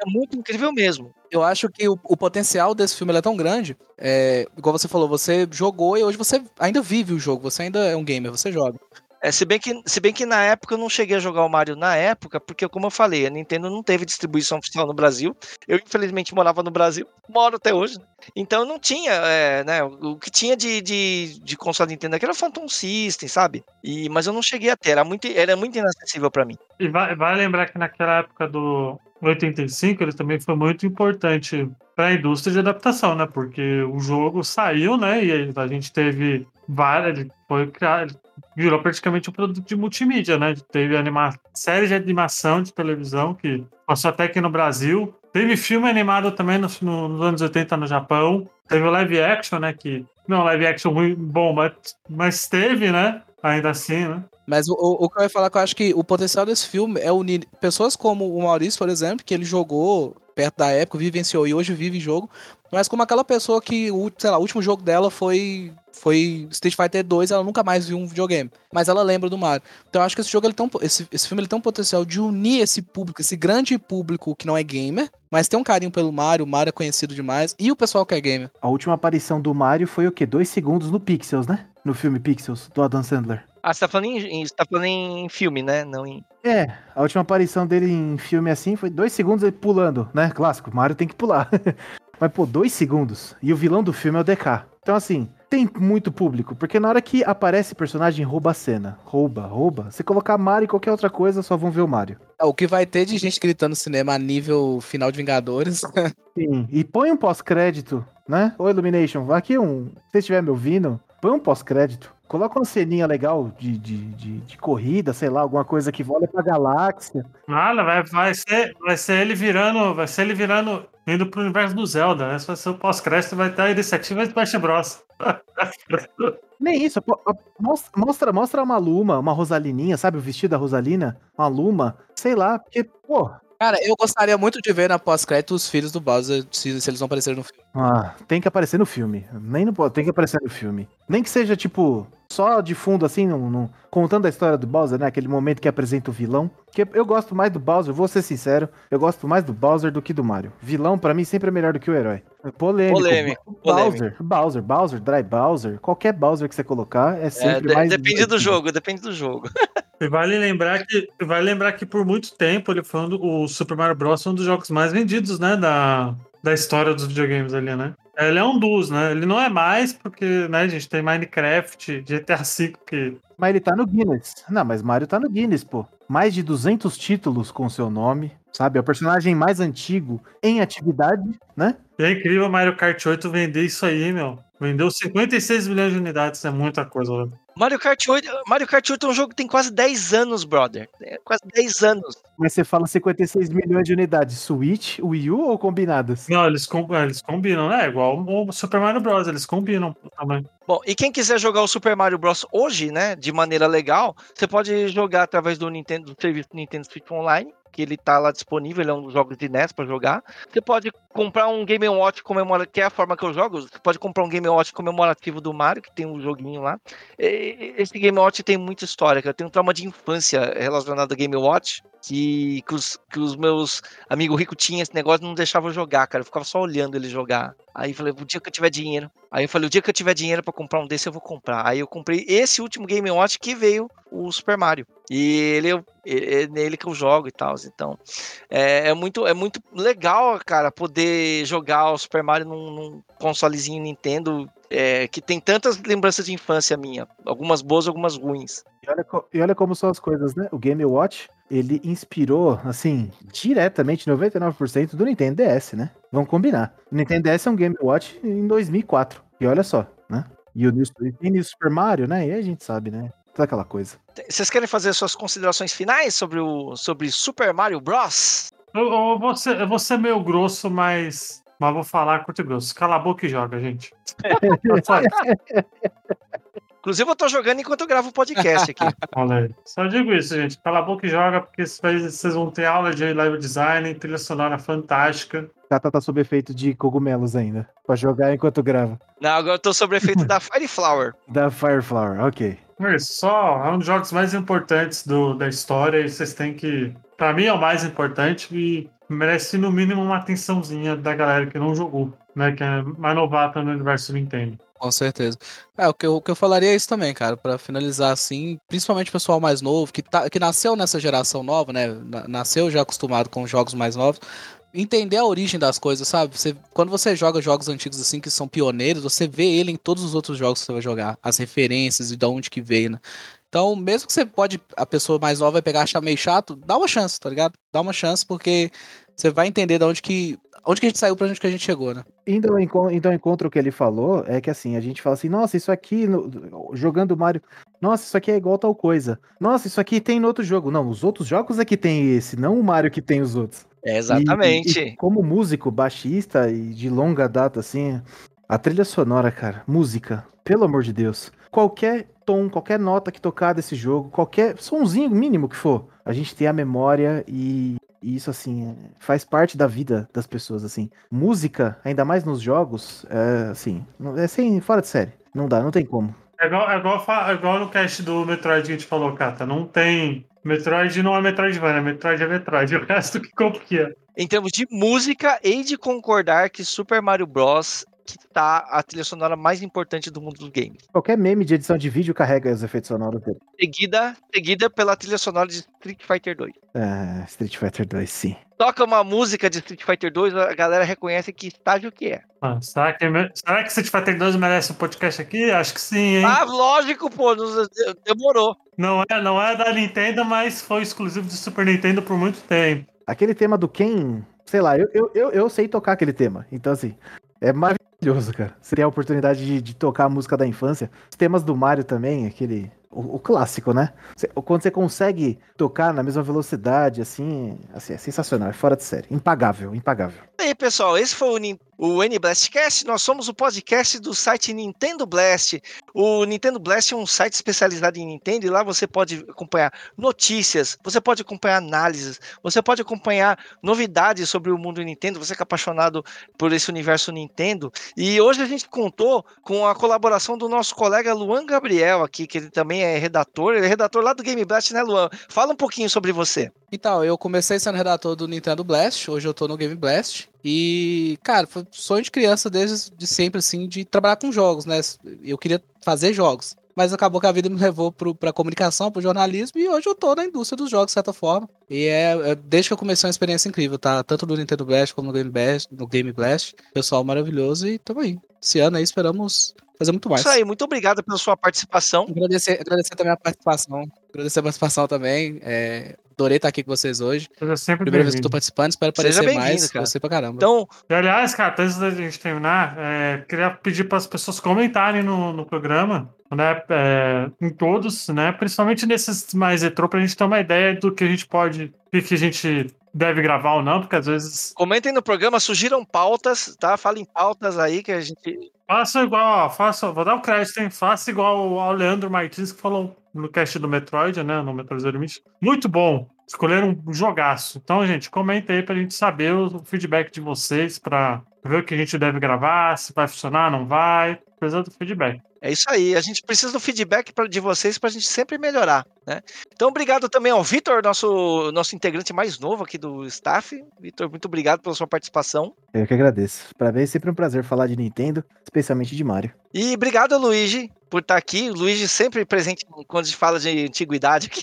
é muito incrível mesmo. Eu acho que o, o potencial desse filme é tão grande. É, igual você falou, você jogou e hoje você ainda vive o jogo, você ainda é um gamer, você joga. É, se, bem que, se bem que na época eu não cheguei a jogar o Mario na época, porque, como eu falei, a Nintendo não teve distribuição oficial no Brasil. Eu, infelizmente, morava no Brasil, moro até hoje. Então não tinha, é, né? O que tinha de, de, de console Nintendo aqui era Phantom System, sabe? E, mas eu não cheguei a ter, era muito, era muito inacessível pra mim. E vai, vai lembrar que naquela época do 85 ele também foi muito importante para a indústria de adaptação, né? Porque o jogo saiu, né? E a gente teve várias. Ele foi criado. Virou praticamente um produto de multimídia, né? Teve anima série de animação de televisão que passou até aqui no Brasil. Teve filme animado também nos, no- nos anos 80 no Japão. Teve o live action, né? Que não live action muito bom, mas, mas teve, né? Ainda assim, né? Mas o, o, que eu ia falar que eu acho que o potencial desse filme é unir pessoas como o Maurício, por exemplo, que ele jogou perto da época, vivenciou e hoje vive jogo, mas como aquela pessoa que, o, sei lá, o último jogo dela foi foi Street Fighter 2, ela nunca mais viu um videogame, mas ela lembra do Mario. Então eu acho que esse jogo ele tem um, esse, esse filme ele tem um potencial de unir esse público, esse grande público que não é gamer, mas tem um carinho pelo Mario, o Mario é conhecido demais, e o pessoal que é gamer. A última aparição do Mario foi o quê? Dois segundos no Pixels, né? No filme Pixels, do Adam Sandler. Ah, você tá falando em, você tá falando em filme, né? Não em. É, a última aparição dele em filme assim foi dois segundos ele pulando, né? Clássico, Mario tem que pular. Mas, pô, dois segundos. E o vilão do filme é o DK. Então, assim, tem muito público. Porque na hora que aparece personagem, rouba a cena. Rouba, rouba. Se colocar Mario e qualquer outra coisa, só vão ver o Mario. É, O que vai ter de gente gritando no cinema a nível final de Vingadores. Sim. E põe um pós-crédito, né? Ô, Illumination, aqui um. Se você estiver me ouvindo, põe um pós-crédito. Coloca uma ceninha legal de, de, de, de corrida, sei lá, alguma coisa que olha pra galáxia. Nada, vai, vai, ser, vai ser ele virando. Vai ser ele virando. indo pro universo do Zelda, né? Se vai ser o pós-crédito, vai ter a iniciativa de Smash Bros. Nem isso, mostra, mostra uma Luma, uma Rosalininha, sabe? O vestido da Rosalina, uma Luma, sei lá, porque, pô. Cara, eu gostaria muito de ver na pós-crédito os filhos do Bowser, se, se eles vão aparecer no filme. Ah, tem que aparecer no filme. Nem no, tem que aparecer no filme. Nem que seja, tipo, só de fundo, assim, num- contando a história do Bowser, né? Aquele momento que apresenta o vilão. Porque eu gosto mais do Bowser, vou ser sincero, eu gosto mais do Bowser do que do Mario. Vilão, pra mim, sempre é melhor do que o herói. É Polêmico. Polêmico, Bowser, Bowser, Bowser, Dry Bowser, qualquer Bowser que você colocar é É, sempre de- mais. depende do jogo, depende do jogo. E vale lembrar que, vale lembrar que por muito tempo ele foi um do, o Super Mario Bros. foi um dos jogos mais vendidos, né, da, da história dos videogames ali, né? Ele é um dos, né? Ele não é mais, porque, né, a gente tem Minecraft, GTA V, que... Mas ele tá no Guinness. Não, mas Mario tá no Guinness, pô. Mais de 200 títulos com seu nome, sabe? É o personagem mais antigo em atividade, né? É incrível Mario Kart 8 vender isso aí, meu. Vendeu 56 milhões de unidades, é muita coisa. Né? Mario Kart 8, Mario Kart 8 é um jogo que tem quase 10 anos, brother. É quase 10 anos. Mas você fala 56 milhões de unidades, Switch, Wii U ou combinadas? Não, eles, com, eles combinam, né? Igual o Super Mario Bros, eles combinam também. Bom, e quem quiser jogar o Super Mario Bros hoje, né, de maneira legal, você pode jogar através do Nintendo, do serviço Nintendo Switch Online que ele tá lá disponível, ele é um dos jogos de NES para jogar. Você pode comprar um Game Watch comemorativo, que é a forma que eu jogo, você pode comprar um Game Watch comemorativo do Mario, que tem um joguinho lá. E esse Game Watch tem muita história, eu tenho um trauma de infância relacionado a Game Watch, que, que, os, que os meus amigos ricos tinham esse negócio não deixavam jogar, cara, eu ficava só olhando ele jogar. Aí falei, o dia que eu tiver dinheiro. Aí eu falei, o dia que eu tiver dinheiro para comprar um desse, eu vou comprar. Aí eu comprei esse último Game Watch que veio o Super Mario. E ele, é nele que eu jogo e tal. Então, é, é, muito, é muito legal, cara, poder jogar o Super Mario num, num consolezinho Nintendo é, que tem tantas lembranças de infância minha. Algumas boas, algumas ruins. E olha, e olha como são as coisas, né? O Game Watch, ele inspirou, assim, diretamente 99% do Nintendo DS, né? Vamos combinar. O Nintendo DS é um Game Watch em 2004. E olha só, né? E o New Super Mario, né? E aí a gente sabe, né? Toda aquela coisa. Vocês querem fazer suas considerações finais sobre o sobre Super Mario Bros? Eu, eu, vou, ser, eu vou ser meio grosso, mas, mas vou falar curto e grosso. Cala a boca e joga, gente. Inclusive, eu tô jogando enquanto eu gravo o podcast aqui. Olha aí. Só digo isso, gente. Cala a boca e joga, porque vocês vão ter aula de live design, trilha sonora fantástica. Tata tá sob efeito de cogumelos ainda. Pra jogar enquanto grava. Não, agora eu tô sob efeito da Fireflower. Da Fireflower, ok. É só, é um dos jogos mais importantes do, da história e vocês têm que. Pra mim é o mais importante e merece no mínimo uma atençãozinha da galera que não jogou, né? Que é mais novata no universo Nintendo. Com certeza. É, o que eu, o que eu falaria é isso também, cara, para finalizar assim, principalmente o pessoal mais novo, que, tá, que nasceu nessa geração nova, né? Nasceu já acostumado com jogos mais novos, entender a origem das coisas, sabe? Você, quando você joga jogos antigos assim que são pioneiros, você vê ele em todos os outros jogos que você vai jogar, as referências e de onde que veio, né? Então, mesmo que você pode, a pessoa mais nova vai pegar achar meio chato, dá uma chance, tá ligado? Dá uma chance porque você vai entender de onde que onde que a gente saiu pra onde que a gente chegou, né? Ao, então, encontro o que ele falou, é que assim, a gente fala assim, nossa, isso aqui, no, jogando Mario, nossa, isso aqui é igual tal coisa. Nossa, isso aqui tem no outro jogo. Não, os outros jogos é que tem esse, não o Mario que tem os outros. É exatamente. E, e, como músico, baixista e de longa data, assim, a trilha sonora, cara, música, pelo amor de Deus. Qualquer tom, qualquer nota que tocar desse jogo, qualquer sonzinho mínimo que for, a gente tem a memória e e isso, assim, é, faz parte da vida das pessoas, assim. Música, ainda mais nos jogos, é, assim, é sem, fora de série. Não dá, não tem como. É igual, é igual, é igual no cast do Metroid que a gente falou, Kata. Não tem. Metroid não é Metroidvania, Metroid é Metroid. O resto que copia. Em termos de música, hei de concordar que Super Mario Bros que tá a trilha sonora mais importante do mundo dos games. Qualquer meme de edição de vídeo carrega os efeitos sonoros dele. Seguida, seguida pela trilha sonora de Street Fighter 2. É, Street Fighter 2, sim. Toca uma música de Street Fighter 2, a galera reconhece que estágio que é. Ah, será, que, será que Street Fighter 2 merece um podcast aqui? Acho que sim, hein? Ah, lógico, pô, demorou. Não é, não é da Nintendo, mas foi exclusivo do Super Nintendo por muito tempo. Aquele tema do Ken, sei lá, eu, eu, eu, eu sei tocar aquele tema. Então, assim, é maravilhoso, cara. Você tem a oportunidade de, de, tocar a música da infância. Os temas do Mario também, aquele. O, o clássico, né? quando você consegue tocar na mesma velocidade, assim, assim, é sensacional, é fora de série. Impagável, impagável. E aí, pessoal, esse foi o o N-Blastcast, nós somos o podcast do site Nintendo Blast. O Nintendo Blast é um site especializado em Nintendo e lá você pode acompanhar notícias, você pode acompanhar análises, você pode acompanhar novidades sobre o mundo Nintendo, você que é apaixonado por esse universo Nintendo. E hoje a gente contou com a colaboração do nosso colega Luan Gabriel aqui, que ele também é redator, ele é redator lá do Game Blast, né, Luan? Fala um pouquinho sobre você. Então, eu comecei sendo redator do Nintendo Blast, hoje eu tô no Game Blast. E, cara, foi sonho de criança desde de sempre, assim, de trabalhar com jogos, né? Eu queria fazer jogos. mas acabou que a vida me levou pro, pra comunicação, pro jornalismo, e hoje eu tô na indústria dos jogos, de certa forma. E é, é desde que eu comecei uma experiência incrível, tá? Tanto no Nintendo Blast como no Game Blast, no Game Blast. Pessoal maravilhoso e tamo aí. Esse ano aí esperamos fazer muito mais. Isso aí, muito obrigado pela sua participação. Agradecer, agradecer também a participação. Agradecer a participação também. É, adorei estar aqui com vocês hoje. Seja sempre Primeira vez que tô participando, espero aparecer mais. cara. Gostei pra caramba. Então, E, aliás, cara, antes da gente terminar, é, queria pedir para as pessoas comentarem no, no programa, né, é, em todos, né, principalmente nesses mais retrô, para a gente ter uma ideia do que a gente pode, o que, que a gente deve gravar ou não, porque às vezes comentem no programa, sugiram pautas, tá? Falem pautas aí que a gente. Faça igual, ó, faça, vou dar o crédito, hein, faça igual ao Leandro Martins que falou no cast do Metroid, né, no Metroid Zero. Muito bom. Escolheram um jogaço. Então, gente, comenta aí pra gente saber o feedback de vocês, pra ver o que a gente deve gravar, se vai funcionar, não vai. Precisa do feedback. É isso aí, a gente precisa do feedback pra- de vocês pra gente sempre melhorar, né? Então, obrigado também ao Vitor, nosso, nosso integrante mais novo aqui do staff. Vitor, muito obrigado pela sua participação. Eu que agradeço. Pra mim é sempre um prazer falar de Nintendo, especialmente de Mario. E obrigado, Luigi, por estar aqui. O Luigi sempre presente quando a gente fala de antiguidade aqui.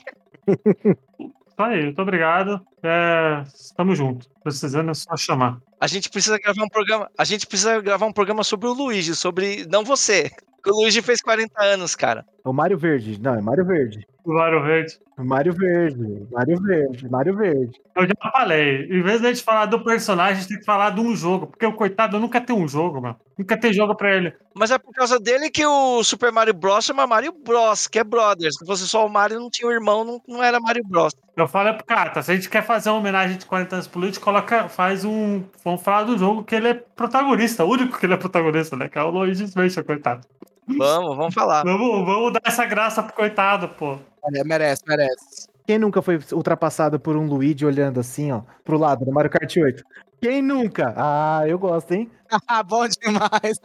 Isso aí, muito obrigado. É, tamo junto. Precisando é só chamar. A gente precisa gravar um programa. A gente precisa gravar um programa sobre o Luigi, sobre. Não você. O Luigi fez 40 anos, cara. O Mario Verde. Não, é Mario Verde. O Mario Verde. Mario Verde. Mario Verde. Mario Verde. Eu já falei, em vez de a gente falar do personagem, a gente tem que falar de um jogo. Porque o coitado nunca tem um jogo, mano. Nunca tem jogo pra ele. Mas é por causa dele que o Super Mario Bros. chama Mario Bros, que é Brothers. Se fosse só o Mario, não tinha o irmão, não, não era Mario Bros. Eu falo é pro Cata, se a gente quer fazer uma homenagem de 40 anos pro Luigi, coloca, faz um. Vamos falar do jogo que ele é protagonista, o único que ele é protagonista, né? Que é o Luigi Mansion, coitado. Vamos, vamos falar. Vamos, vamos dar essa graça pro coitado, pô. É, merece, merece. Quem nunca foi ultrapassado por um Luigi olhando assim, ó, pro lado no Mario Kart 8? Quem nunca? Ah, eu gosto, hein? Ah, bom demais.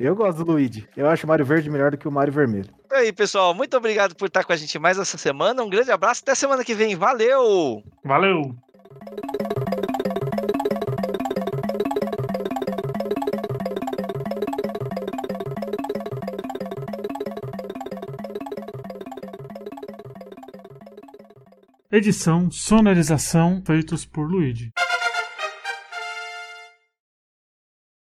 Eu gosto do Luigi. Eu acho o Mario Verde melhor do que o Mario Vermelho. E aí, pessoal, muito obrigado por estar com a gente mais essa semana. Um grande abraço, até semana que vem. Valeu! Valeu! Edição, sonorização feitos por Luigi.